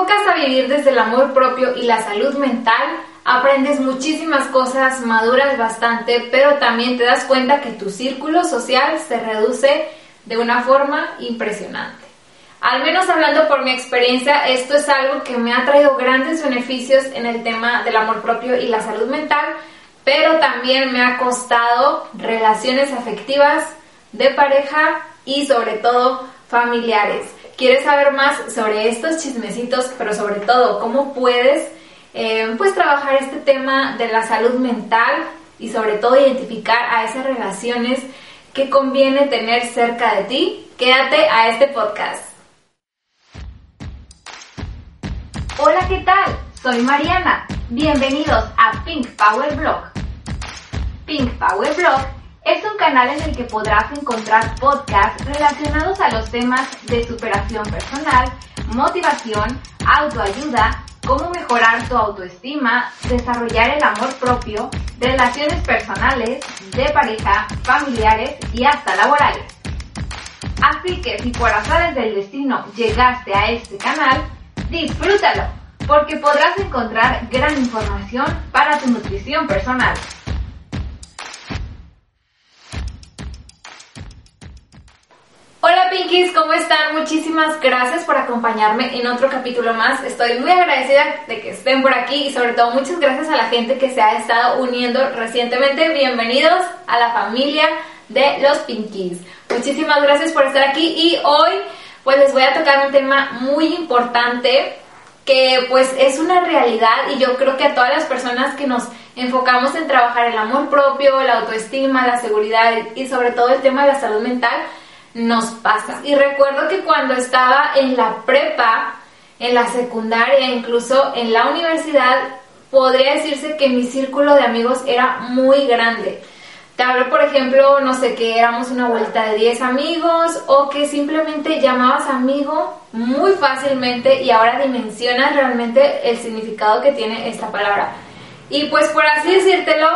enfocas a vivir desde el amor propio y la salud mental, aprendes muchísimas cosas, maduras bastante, pero también te das cuenta que tu círculo social se reduce de una forma impresionante. Al menos hablando por mi experiencia, esto es algo que me ha traído grandes beneficios en el tema del amor propio y la salud mental, pero también me ha costado relaciones afectivas de pareja y sobre todo familiares. ¿Quieres saber más sobre estos chismecitos, pero sobre todo cómo puedes eh, pues trabajar este tema de la salud mental y sobre todo identificar a esas relaciones que conviene tener cerca de ti? Quédate a este podcast. Hola, ¿qué tal? Soy Mariana. Bienvenidos a Pink Power Blog. Pink Power Blog es un canal en el que podrás encontrar podcasts relacionados a los temas de superación personal, motivación, autoayuda, cómo mejorar tu autoestima, desarrollar el amor propio, relaciones personales, de pareja, familiares y hasta laborales. Así que si por azares del destino llegaste a este canal, disfrútalo, porque podrás encontrar gran información para tu nutrición personal. Hola Pinkies, ¿cómo están? Muchísimas gracias por acompañarme en otro capítulo más. Estoy muy agradecida de que estén por aquí y sobre todo muchas gracias a la gente que se ha estado uniendo recientemente. Bienvenidos a la familia de los Pinkies. Muchísimas gracias por estar aquí y hoy pues les voy a tocar un tema muy importante que pues es una realidad y yo creo que a todas las personas que nos enfocamos en trabajar el amor propio, la autoestima, la seguridad y sobre todo el tema de la salud mental, nos pasa. Y recuerdo que cuando estaba en la prepa, en la secundaria, incluso en la universidad, podría decirse que mi círculo de amigos era muy grande. Te hablo, por ejemplo, no sé, que éramos una vuelta de 10 amigos o que simplemente llamabas amigo muy fácilmente y ahora dimensionas realmente el significado que tiene esta palabra. Y pues por así decírtelo,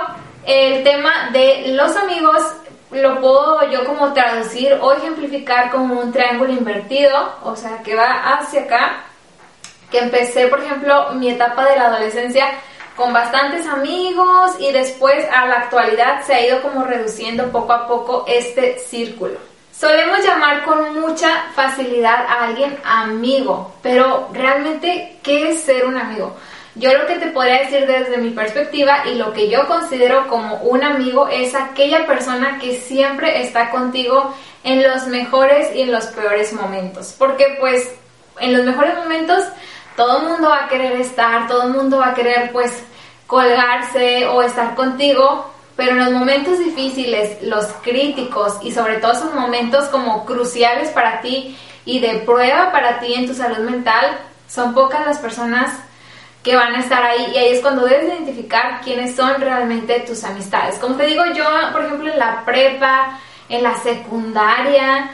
el tema de los amigos lo puedo yo como traducir o ejemplificar como un triángulo invertido, o sea, que va hacia acá, que empecé, por ejemplo, mi etapa de la adolescencia con bastantes amigos y después a la actualidad se ha ido como reduciendo poco a poco este círculo. Solemos llamar con mucha facilidad a alguien amigo, pero realmente, ¿qué es ser un amigo? Yo lo que te podría decir desde mi perspectiva y lo que yo considero como un amigo es aquella persona que siempre está contigo en los mejores y en los peores momentos. Porque pues en los mejores momentos todo el mundo va a querer estar, todo el mundo va a querer pues colgarse o estar contigo, pero en los momentos difíciles, los críticos y sobre todo esos momentos como cruciales para ti y de prueba para ti en tu salud mental, son pocas las personas que van a estar ahí y ahí es cuando debes identificar quiénes son realmente tus amistades. Como te digo, yo, por ejemplo, en la prepa, en la secundaria,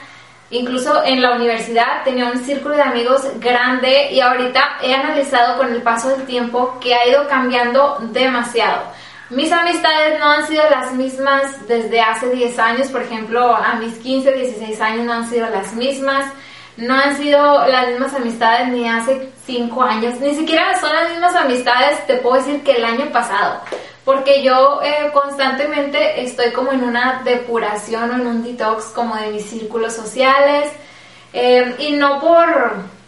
incluso en la universidad tenía un círculo de amigos grande y ahorita he analizado con el paso del tiempo que ha ido cambiando demasiado. Mis amistades no han sido las mismas desde hace 10 años, por ejemplo, a mis 15, 16 años no han sido las mismas no han sido las mismas amistades ni hace cinco años, ni siquiera son las mismas amistades, te puedo decir que el año pasado, porque yo eh, constantemente estoy como en una depuración o en un detox como de mis círculos sociales, eh, y no por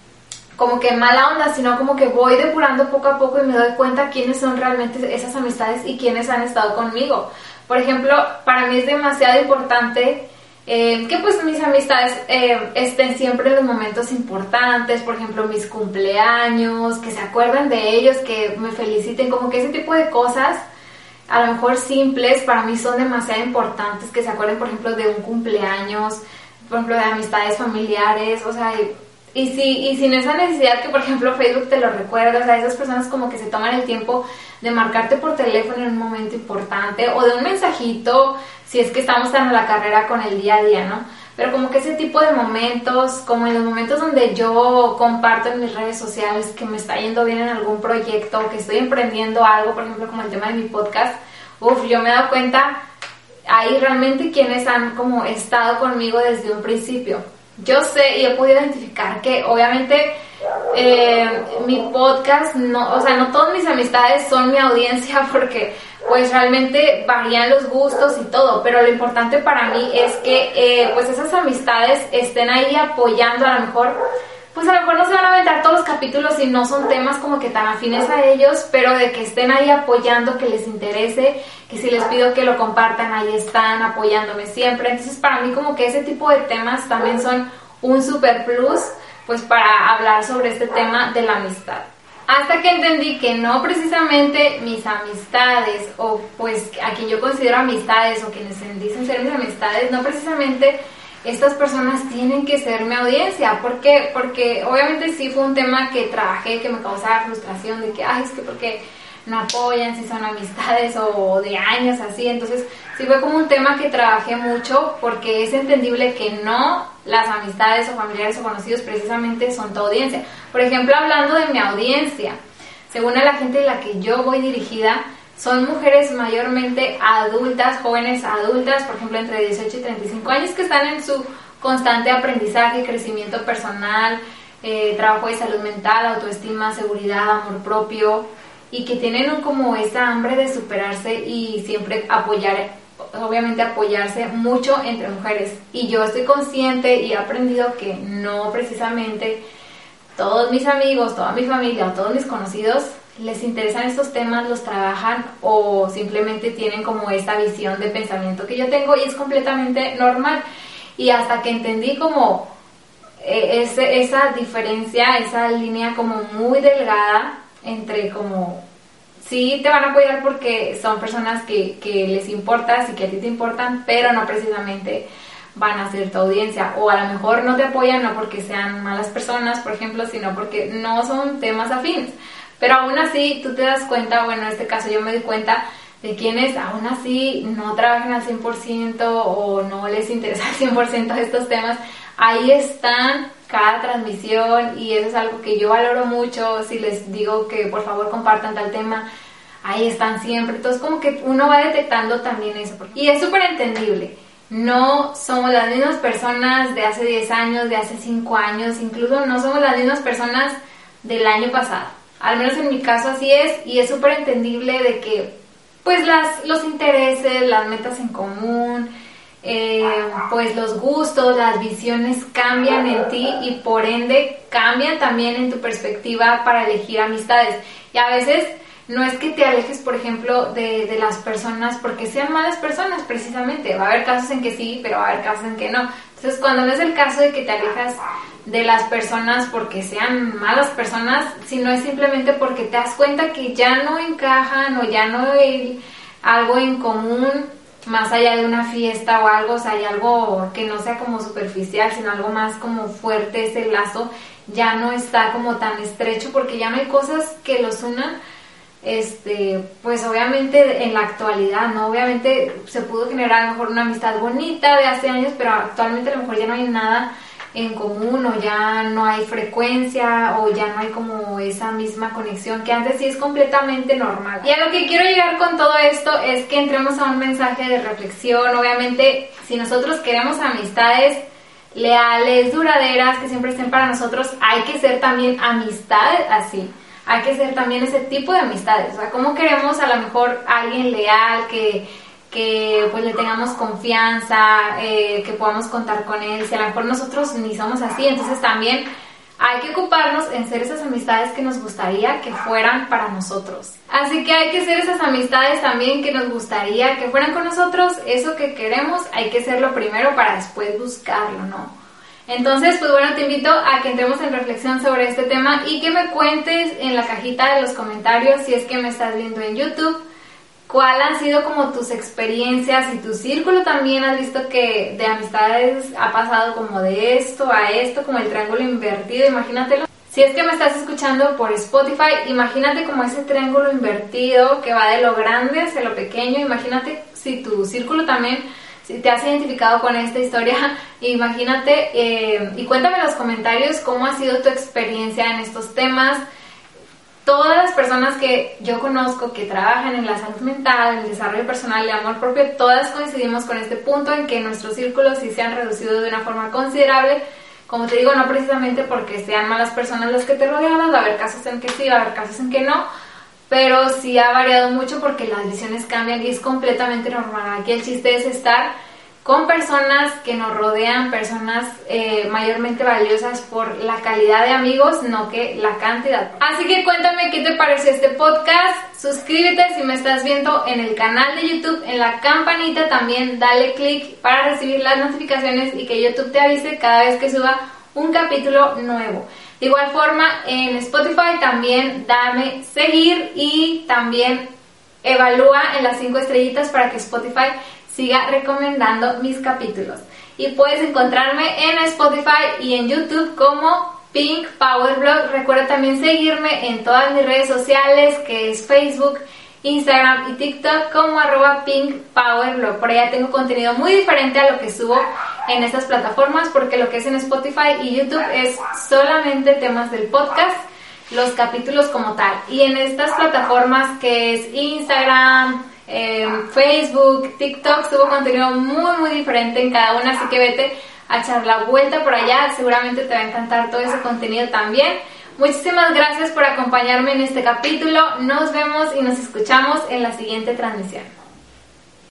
como que mala onda, sino como que voy depurando poco a poco y me doy cuenta quiénes son realmente esas amistades y quiénes han estado conmigo. Por ejemplo, para mí es demasiado importante eh, que pues mis amistades eh, estén siempre en momentos importantes, por ejemplo mis cumpleaños, que se acuerden de ellos, que me feliciten, como que ese tipo de cosas, a lo mejor simples, para mí son demasiado importantes, que se acuerden por ejemplo de un cumpleaños, por ejemplo de amistades familiares, o sea, y, si, y sin esa necesidad que por ejemplo Facebook te lo recuerda, o sea, esas personas como que se toman el tiempo de marcarte por teléfono en un momento importante o de un mensajito si es que estamos en la carrera con el día a día, ¿no? Pero como que ese tipo de momentos, como en los momentos donde yo comparto en mis redes sociales que me está yendo bien en algún proyecto, que estoy emprendiendo algo, por ejemplo, como el tema de mi podcast, uff, yo me he dado cuenta ahí realmente quienes han como estado conmigo desde un principio. Yo sé y he podido identificar que obviamente eh, mi podcast, no, o sea, no todas mis amistades son mi audiencia porque pues realmente varían los gustos y todo, pero lo importante para mí es que eh, pues esas amistades estén ahí apoyando a lo mejor pues a lo mejor no se van a aventar todos los capítulos y no son temas como que tan afines a ellos, pero de que estén ahí apoyando, que les interese, que si les pido que lo compartan, ahí están apoyándome siempre. Entonces para mí como que ese tipo de temas también son un super plus, pues para hablar sobre este tema de la amistad. Hasta que entendí que no precisamente mis amistades o pues a quien yo considero amistades o quienes dicen ser mis amistades, no precisamente estas personas tienen que ser mi audiencia. ¿Por qué? Porque obviamente sí fue un tema que trabajé, que me causaba frustración de que, ay, es que porque no apoyan, si son amistades o de años así. Entonces sí fue como un tema que trabajé mucho porque es entendible que no las amistades o familiares o conocidos precisamente son tu audiencia. Por ejemplo, hablando de mi audiencia, según la gente de la que yo voy dirigida, son mujeres mayormente adultas, jóvenes adultas, por ejemplo, entre 18 y 35 años, que están en su constante aprendizaje, crecimiento personal, eh, trabajo de salud mental, autoestima, seguridad, amor propio, y que tienen como esta hambre de superarse y siempre apoyar, obviamente apoyarse mucho entre mujeres. Y yo estoy consciente y he aprendido que no precisamente todos mis amigos, toda mi familia todos mis conocidos les interesan estos temas, los trabajan o simplemente tienen como esta visión de pensamiento que yo tengo y es completamente normal. Y hasta que entendí como eh, esa diferencia, esa línea como muy delgada entre como sí te van a apoyar porque son personas que, que les importas y que a ti te importan, pero no precisamente van a ser tu audiencia o a lo mejor no te apoyan no porque sean malas personas, por ejemplo, sino porque no son temas afines. Pero aún así, tú te das cuenta, bueno, en este caso yo me di cuenta de quienes aún así no trabajan al 100% o no les interesa al 100% estos temas, ahí están cada transmisión y eso es algo que yo valoro mucho, si les digo que por favor compartan tal tema, ahí están siempre, entonces como que uno va detectando también eso y es súper entendible. No somos las mismas personas de hace 10 años, de hace 5 años, incluso no somos las mismas personas del año pasado al menos en mi caso así es, y es súper entendible de que pues las, los intereses, las metas en común, eh, pues los gustos, las visiones cambian en ti y por ende cambian también en tu perspectiva para elegir amistades. Y a veces no es que te alejes, por ejemplo, de, de, las personas porque sean malas personas, precisamente. Va a haber casos en que sí, pero va a haber casos en que no. Entonces, cuando no es el caso de que te alejas de las personas porque sean malas personas, sino es simplemente porque te das cuenta que ya no encajan o ya no hay algo en común más allá de una fiesta o algo, o sea, hay algo que no sea como superficial, sino algo más como fuerte, ese lazo ya no está como tan estrecho porque ya no hay cosas que los unan este, pues obviamente en la actualidad, ¿no? Obviamente se pudo generar a lo mejor una amistad bonita de hace años, pero actualmente a lo mejor ya no hay nada en común o ya no hay frecuencia o ya no hay como esa misma conexión que antes sí es completamente normal. Y a lo que quiero llegar con todo esto es que entremos a un mensaje de reflexión. Obviamente, si nosotros queremos amistades leales, duraderas, que siempre estén para nosotros, hay que ser también amistades así. Hay que ser también ese tipo de amistades. O sea, ¿cómo queremos a lo mejor alguien leal que que pues le tengamos confianza, eh, que podamos contar con él, si a lo mejor nosotros ni somos así, entonces también hay que ocuparnos en ser esas amistades que nos gustaría que fueran para nosotros. Así que hay que ser esas amistades también que nos gustaría que fueran con nosotros, eso que queremos hay que serlo primero para después buscarlo, ¿no? Entonces, pues bueno, te invito a que entremos en reflexión sobre este tema y que me cuentes en la cajita de los comentarios si es que me estás viendo en YouTube ¿Cuál han sido como tus experiencias y tu círculo también has visto que de amistades ha pasado como de esto a esto, como el triángulo invertido, imagínatelo? Si es que me estás escuchando por Spotify, imagínate como ese triángulo invertido que va de lo grande hacia lo pequeño, imagínate si tu círculo también si te has identificado con esta historia, imagínate eh, y cuéntame en los comentarios cómo ha sido tu experiencia en estos temas, todas las personas que yo conozco que trabajan en la salud mental, en el desarrollo personal el amor propio, todas coincidimos con este punto en que nuestros círculos sí se han reducido de una forma considerable Como te digo, no precisamente porque sean malas personas las que te rodeaban, va a haber casos en que sí, va a haber casos en que no, pero sí ha variado mucho porque las visiones cambian y es completamente normal. Aquí el chiste es estar con personas que nos rodean, personas eh, mayormente valiosas por la calidad de amigos, no que la cantidad. Así que cuéntame qué te pareció este podcast, suscríbete si me estás viendo en el canal de YouTube, en la campanita también dale click para recibir las notificaciones y que YouTube te avise cada vez que suba un capítulo nuevo. De igual forma, en Spotify también dame seguir y también evalúa en las 5 estrellitas para que Spotify siga recomendando mis capítulos. Y puedes encontrarme en Spotify y en YouTube como Pink Power Blog. Recuerda también seguirme en todas mis redes sociales, que es Facebook, Instagram y TikTok como arroba Pink Power Blog. Por allá tengo contenido muy diferente a lo que subo en estas plataformas, porque lo que es en Spotify y YouTube es solamente temas del podcast, los capítulos como tal. Y en estas plataformas que es Instagram, Facebook, TikTok, subo contenido muy, muy diferente en cada una, así que vete a echar la vuelta por allá, seguramente te va a encantar todo ese contenido también. Muchísimas gracias por acompañarme en este capítulo, nos vemos y nos escuchamos en la siguiente transmisión.